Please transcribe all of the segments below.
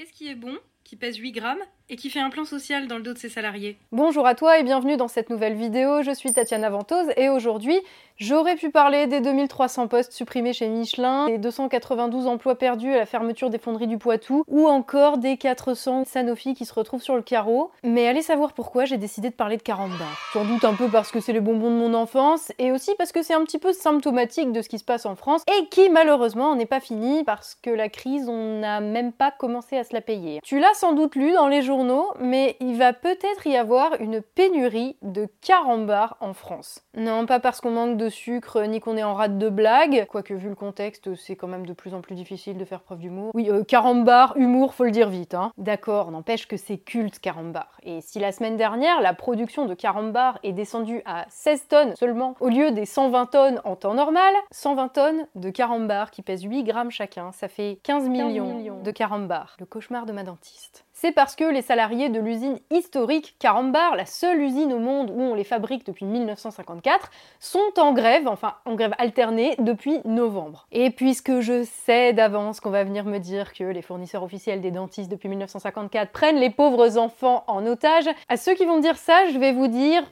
Qu'est-ce qui est bon, qui pèse 8 grammes et qui fait un plan social dans le dos de ses salariés Bonjour à toi et bienvenue dans cette nouvelle vidéo. Je suis Tatiana Ventose et aujourd'hui, j'aurais pu parler des 2300 postes supprimés chez Michelin, des 292 emplois perdus à la fermeture des fonderies du Poitou ou encore des 400 Sanofi qui se retrouvent sur le carreau. Mais allez savoir pourquoi j'ai décidé de parler de caramba. Sans doute un peu parce que c'est les bonbons de mon enfance et aussi parce que c'est un petit peu symptomatique de ce qui se passe en France et qui malheureusement n'est pas fini parce que la crise, on n'a même pas commencé à se la payer. Tu l'as sans doute lu dans les journaux mais il va peut-être y avoir une pénurie de carambars en France. Non, pas parce qu'on manque de sucre ni qu'on est en rate de blague, quoique vu le contexte, c'est quand même de plus en plus difficile de faire preuve d'humour. Oui, euh, carambar, humour, faut le dire vite, hein. D'accord, n'empêche que c'est culte carambar. Et si la semaine dernière, la production de carambar est descendue à 16 tonnes seulement, au lieu des 120 tonnes en temps normal, 120 tonnes de carambar qui pèsent 8 grammes chacun, ça fait 15 millions, de carambars. Le cauchemar de ma dentiste c'est parce que les salariés de l'usine historique Carambar, la seule usine au monde où on les fabrique depuis 1954, sont en grève, enfin en grève alternée, depuis novembre. Et puisque je sais d'avance qu'on va venir me dire que les fournisseurs officiels des dentistes depuis 1954 prennent les pauvres enfants en otage, à ceux qui vont dire ça, je vais vous dire...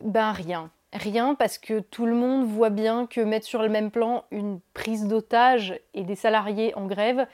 Ben rien. Rien parce que tout le monde voit bien que mettre sur le même plan une prise d'otage et des salariés en grève,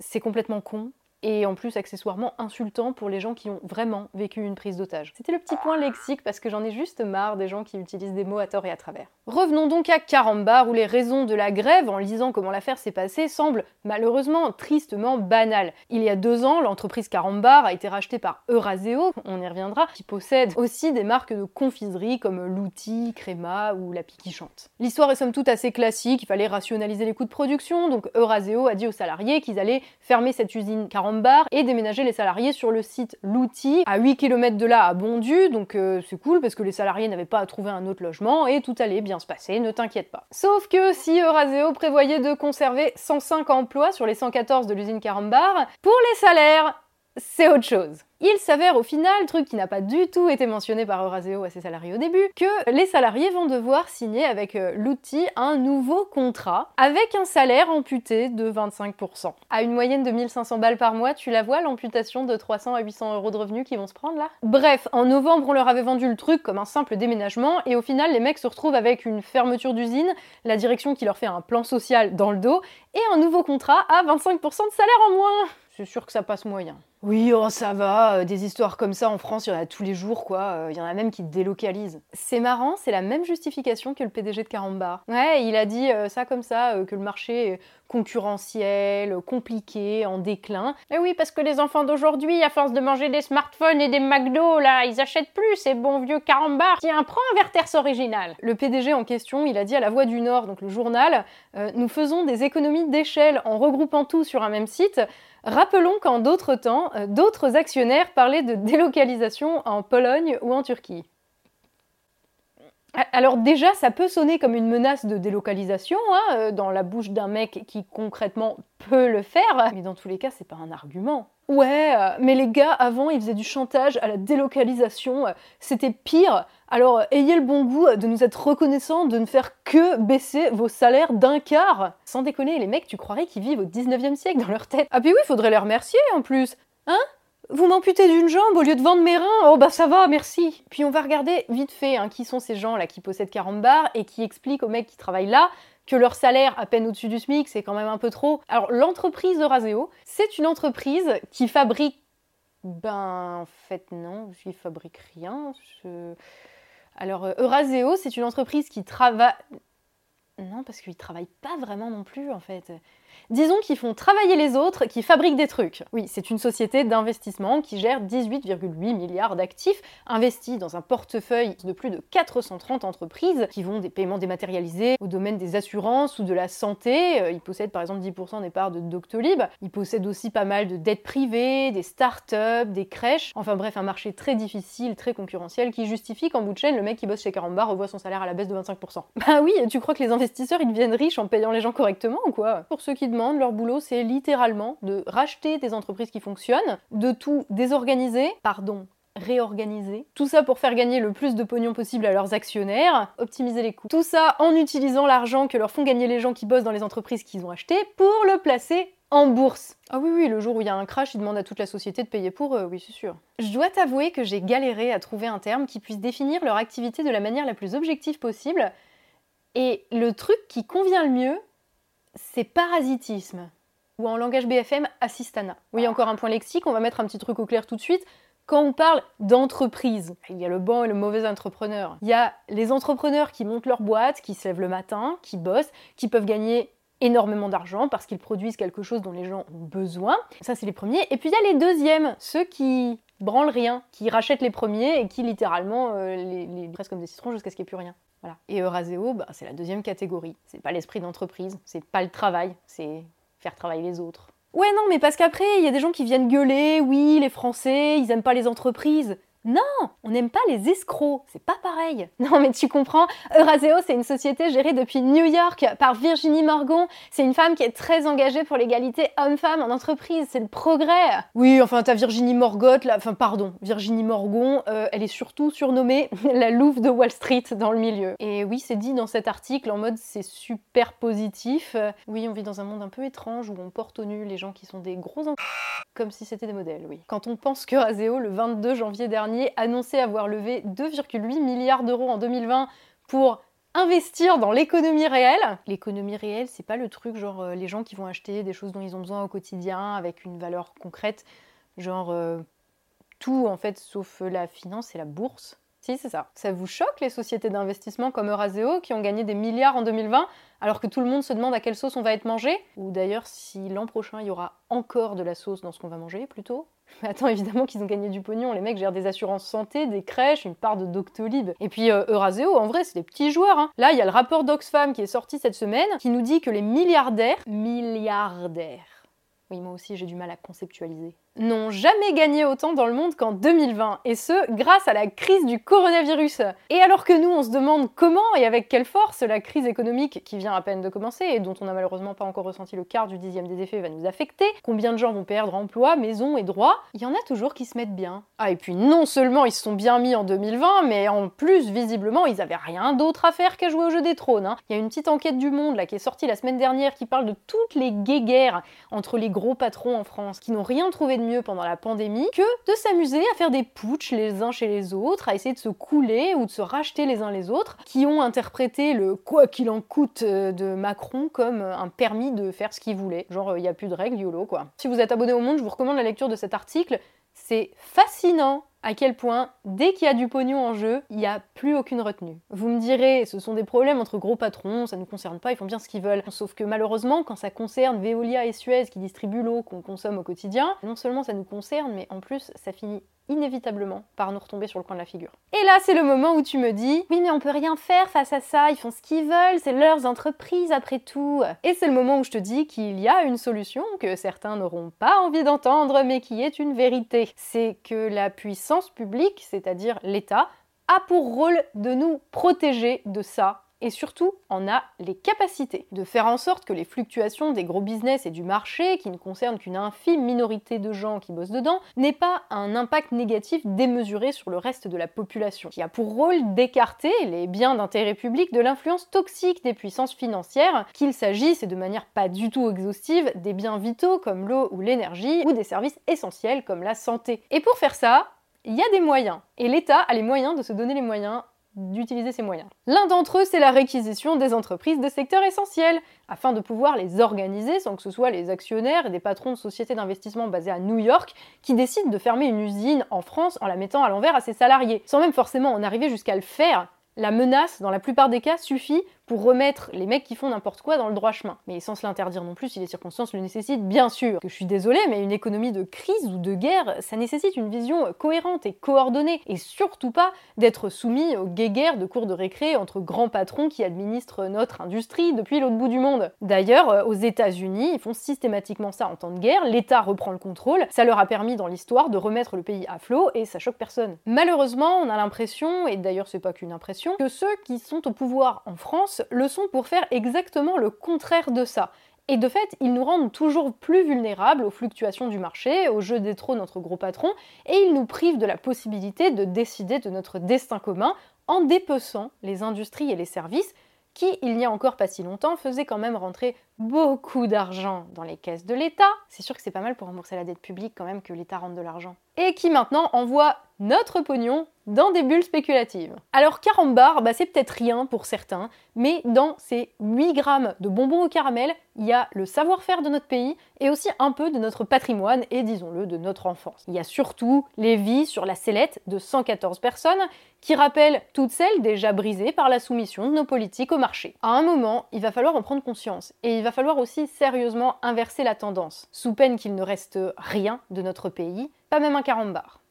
c'est complètement con, et en plus accessoirement insultant pour les gens qui ont vraiment vécu une prise d'otage. C'était le petit point lexique parce que j'en ai juste marre des gens qui utilisent des mots à tort et à travers. Revenons donc à Carambar où les raisons de la grève, en lisant comment l'affaire s'est passée, semblent malheureusement tristement banales. Il y a deux ans, l'entreprise Carambar a été rachetée par Euraseo, on y reviendra, qui possède aussi des marques de confiserie comme l'outil, Créma ou la Pique qui chante. L'histoire est somme toute assez classique, il fallait rationaliser les coûts de production, donc Euraseo a dit aux salariés qu'ils allaient fermer cette usine Carambar et déménager les salariés sur le site L'Outil, à 8 km de là à Bondu, donc euh, c'est cool parce que les salariés n'avaient pas à trouver un autre logement et tout allait bien se passer, ne t'inquiète pas. Sauf que si Euraseo prévoyait de conserver 105 emplois sur les 114 de l'usine Carambar, pour les salaires, c'est autre chose. Il s'avère au final, truc qui n'a pas du tout été mentionné par Euraseo à ses salariés au début, que les salariés vont devoir signer avec euh, l'outil un nouveau contrat avec un salaire amputé de 25%. À une moyenne de 1500 balles par mois, tu la vois l'amputation de 300 à 800 euros de revenus qui vont se prendre là? Bref, en novembre, on leur avait vendu le truc comme un simple déménagement et au final, les mecs se retrouvent avec une fermeture d'usine, la direction qui leur fait un plan social dans le dos et un nouveau contrat à 25% de salaire en moins. C'est sûr que ça passe moyen. Oui, oh, ça va, euh, des histoires comme ça en France, il y en a tous les jours, quoi. Euh, il y en a même qui délocalisent. C'est marrant, c'est la même justification que le PDG de Carambar. Ouais, il a dit euh, ça comme ça, que le marché est concurrentiel, compliqué, en déclin. Mais oui, parce que les enfants d'aujourd'hui, à force de manger des smartphones et des McDo, là, ils achètent plus ces bons vieux Carambar. Tiens, prends un Verters original. Le PDG en question, il a dit à La Voix du Nord, donc le journal, nous faisons des économies d'échelle en regroupant tout sur un même site. Rappelons qu'en d'autres temps, euh, d'autres actionnaires parlaient de délocalisation en Pologne ou en Turquie. Alors déjà, ça peut sonner comme une menace de délocalisation hein, euh, dans la bouche d'un mec qui concrètement peut le faire, mais dans tous les cas, c'est pas un argument. Ouais, euh, mais les gars, avant, ils faisaient du chantage à la délocalisation, c'était pire. Alors, ayez le bon goût de nous être reconnaissants de ne faire que baisser vos salaires d'un quart. Sans déconner, les mecs, tu croirais qu'ils vivent au 19e siècle dans leur tête. Ah puis oui, faudrait les remercier en plus. Hein? Vous m'amputez d'une jambe au lieu de vendre mes reins Oh bah ça va, merci Puis on va regarder vite fait hein, qui sont ces gens là qui possèdent 40 bars et qui expliquent aux mecs qui travaillent là que leur salaire à peine au-dessus du SMIC, c'est quand même un peu trop. Alors l'entreprise Euraseo, c'est une entreprise qui fabrique... Ben en fait non, je fabrique rien. Alors euh, Euraseo, c'est une entreprise qui travaille... Non, parce qu'ils travaillent pas vraiment non plus en fait. Disons qu'ils font travailler les autres, qui fabriquent des trucs. Oui, c'est une société d'investissement qui gère 18,8 milliards d'actifs investis dans un portefeuille de plus de 430 entreprises qui vont des paiements dématérialisés au domaine des assurances ou de la santé. Euh, ils possèdent par exemple 10% des parts de Doctolib. Ils possèdent aussi pas mal de dettes privées, des startups, des crèches. Enfin bref, un marché très difficile, très concurrentiel qui justifie qu'en bout de chaîne, le mec qui bosse chez Caramba revoit son salaire à la baisse de 25%. Bah oui, tu crois que les investisseurs ils deviennent riches en payant les gens correctement ou quoi? Leur boulot, c'est littéralement de racheter des entreprises qui fonctionnent, de tout désorganiser, pardon, réorganiser. Tout ça pour faire gagner le plus de pognon possible à leurs actionnaires, optimiser les coûts. Tout ça en utilisant l'argent que leur font gagner les gens qui bossent dans les entreprises qu'ils ont achetées pour le placer en bourse. Ah oui, oui, le jour où il y a un crash, ils demandent à toute la société de payer pour eux, oui, c'est sûr. Je dois t'avouer que j'ai galéré à trouver un terme qui puisse définir leur activité de la manière la plus objective possible. Et le truc qui convient le mieux, c'est parasitisme. Ou en langage BFM, assistana. Oui, encore un point lexique, on va mettre un petit truc au clair tout de suite. Quand on parle d'entreprise, il y a le bon et le mauvais entrepreneur. Il y a les entrepreneurs qui montent leur boîte, qui se lèvent le matin, qui bossent, qui peuvent gagner énormément d'argent parce qu'ils produisent quelque chose dont les gens ont besoin. Ça, c'est les premiers. Et puis il y a les deuxièmes, ceux qui branlent rien, qui rachètent les premiers et qui littéralement euh, les, les comme des citrons jusqu'à ce qu'il n'y ait plus rien. Voilà. Et Euraseo, bah, c'est la deuxième catégorie. C'est pas l'esprit d'entreprise, c'est pas le travail, c'est faire travailler les autres. Ouais, non, mais parce qu'après, il y a des gens qui viennent gueuler, oui, les Français, ils aiment pas les entreprises. Non, on n'aime pas les escrocs, c'est pas pareil. Non mais tu comprends, Euraseo c'est une société gérée depuis New York par Virginie Morgon. C'est une femme qui est très engagée pour l'égalité homme-femme en entreprise, c'est le progrès. Oui, enfin ta Virginie Morgot, là, enfin pardon, Virginie Morgon, euh, elle est surtout surnommée la Louve de Wall Street dans le milieu. Et oui, c'est dit dans cet article en mode c'est super positif. oui, on vit dans un monde un peu étrange où on porte au nu les gens qui sont des gros en... comme si c'était des modèles, oui. Quand on pense que Euraseo, le 22 janvier dernier, annoncé avoir levé 2,8 milliards d'euros en 2020 pour investir dans l'économie réelle. L'économie réelle, c'est pas le truc genre euh, les gens qui vont acheter des choses dont ils ont besoin au quotidien avec une valeur concrète, genre euh, tout en fait sauf la finance et la bourse. Si, c'est ça. Ça vous choque les sociétés d'investissement comme Euraseo qui ont gagné des milliards en 2020 alors que tout le monde se demande à quelle sauce on va être mangé? Ou d'ailleurs si l'an prochain il y aura encore de la sauce dans ce qu'on va manger plutôt? attends, évidemment qu'ils ont gagné du pognon. Les mecs gèrent des assurances santé, des crèches, une part de Doctolib. Et puis euh, Euraseo, en vrai, c'est des petits joueurs. Hein. Là, il y a le rapport d'Oxfam qui est sorti cette semaine qui nous dit que les milliardaires, milliardaires, oui, moi aussi j'ai du mal à conceptualiser, n'ont jamais gagné autant dans le monde qu'en 2020, et ce, grâce à la crise du coronavirus. Et alors que nous, on se demande comment et avec quelle force la crise économique qui vient à peine de commencer, et dont on n'a malheureusement pas encore ressenti le quart du dixième des effets, va nous affecter, combien de gens vont perdre emploi, maison et droits, il y en a toujours qui se mettent bien. Ah, et puis non seulement ils se sont bien mis en 2020, mais en plus, visiblement, ils avaient rien d'autre à faire qu'à jouer au jeu des trônes. Hein. Il y a une petite enquête du Monde, là, qui est sortie la semaine dernière, qui parle de toutes les guéguerres entre les gros patrons en France, qui n'ont rien trouvé de mieux pendant la pandémie que de s'amuser à faire des putsch les uns chez les autres, à essayer de se couler ou de se racheter les uns les autres, qui ont interprété le quoi qu'il en coûte euh, de Macron comme un permis de faire ce qu'il voulait. Genre, il n'y a plus de règles, YOLO quoi. Si vous êtes abonné au Monde, je vous recommande la lecture de cet article. C'est fascinant à quel point, dès qu'il y a du pognon en jeu, il n'y a plus aucune retenue. Vous me direz, ce sont des problèmes entre gros patrons, ça ne nous concerne pas, ils font bien ce qu'ils veulent. Sauf que malheureusement, quand ça concerne Veolia et Suez qui distribuent l'eau qu'on consomme au quotidien, non seulement ça nous concerne, mais en plus ça finit inévitablement par nous retomber sur le coin de la figure. Et là, c'est le moment où tu me dis Oui, mais on peut rien faire face à ça, ils font ce qu'ils veulent, c'est leurs entreprises après tout. Et c'est le moment où je te dis qu'il y a une solution que certains n'auront pas envie d'entendre, mais qui est une vérité. C'est que la puissance publique, c'est-à-dire l'État, a pour rôle de nous protéger de ça et surtout en a les capacités de faire en sorte que les fluctuations des gros business et du marché, qui ne concernent qu'une infime minorité de gens qui bossent dedans, n'aient pas un impact négatif démesuré sur le reste de la population, qui a pour rôle d'écarter les biens d'intérêt public de l'influence toxique des puissances financières, qu'il s'agisse, et de manière pas du tout exhaustive, des biens vitaux comme l'eau ou l'énergie, ou des services essentiels comme la santé. Et pour faire ça, il y a des moyens. Et l'État a les moyens de se donner les moyens d'utiliser ces moyens. L'un d'entre eux, c'est la réquisition des entreprises de secteurs essentiels, afin de pouvoir les organiser sans que ce soit les actionnaires et des patrons de sociétés d'investissement basés à New York qui décident de fermer une usine en France en la mettant à l'envers à ses salariés, sans même forcément en arriver jusqu'à le faire. La menace, dans la plupart des cas, suffit pour remettre les mecs qui font n'importe quoi dans le droit chemin. Mais sans se l'interdire non plus si les circonstances le nécessitent, bien sûr. Que je suis désolée, mais une économie de crise ou de guerre, ça nécessite une vision cohérente et coordonnée, et surtout pas d'être soumis aux guéguerres de cours de récré entre grands patrons qui administrent notre industrie depuis l'autre bout du monde. D'ailleurs, euh, aux États-Unis, ils font systématiquement ça en temps de guerre, l'État reprend le contrôle, ça leur a permis dans l'histoire de remettre le pays à flot et ça choque personne. Malheureusement, on a l'impression, et d'ailleurs c'est pas qu'une impression, que ceux qui sont au pouvoir en France le sont pour faire exactement le contraire de ça. Et de fait, ils nous rendent toujours plus vulnérables aux fluctuations du marché, au jeu des trônes entre gros patrons, et ils nous privent de la possibilité de décider de notre destin commun en dépeçant les industries et les services qui, il n'y a encore pas si longtemps, faisait quand même rentrer beaucoup d'argent dans les caisses de l'État. C'est sûr que c'est pas mal pour rembourser la dette publique quand même que l'État rentre de l'argent. Et qui maintenant envoie notre pognon dans des bulles spéculatives. Alors carambar, bah, c'est peut-être rien pour certains, mais dans ces 8 grammes de bonbons au caramel, il y a le savoir-faire de notre pays et aussi un peu de notre patrimoine et disons-le de notre enfance. Il y a surtout les vies sur la sellette de 114 personnes qui rappellent toutes celles déjà brisées par la soumission de nos politiques au marché. À un moment, il va falloir en prendre conscience et il va falloir aussi sérieusement inverser la tendance, sous peine qu'il ne reste rien de notre pays, pas même un carambar.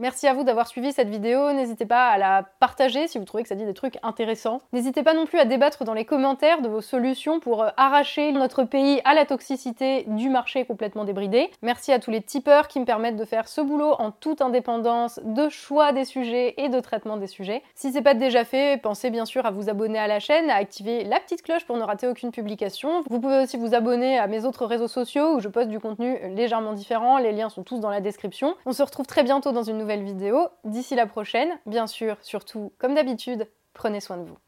Merci à vous d'avoir suivi cette vidéo. N'hésitez pas à la partager si vous trouvez que ça dit des trucs intéressants. N'hésitez pas non plus à débattre dans les commentaires de vos solutions pour euh, arracher notre pays à la toxicité du marché complètement débridé. Merci à tous les tipeurs qui me permettent de faire ce boulot en toute indépendance de choix des sujets et de traitement des sujets. Si c'est pas déjà fait, pensez bien sûr à vous abonner à la chaîne, à activer la petite cloche pour ne rater aucune publication. Vous pouvez aussi vous abonner à mes autres réseaux sociaux où je poste du contenu légèrement différent. Les liens sont tous dans la description. On se retrouve très bientôt dans une vidéo. D'ici la prochaine, bien sûr, surtout, comme d'habitude, prenez soin de vous.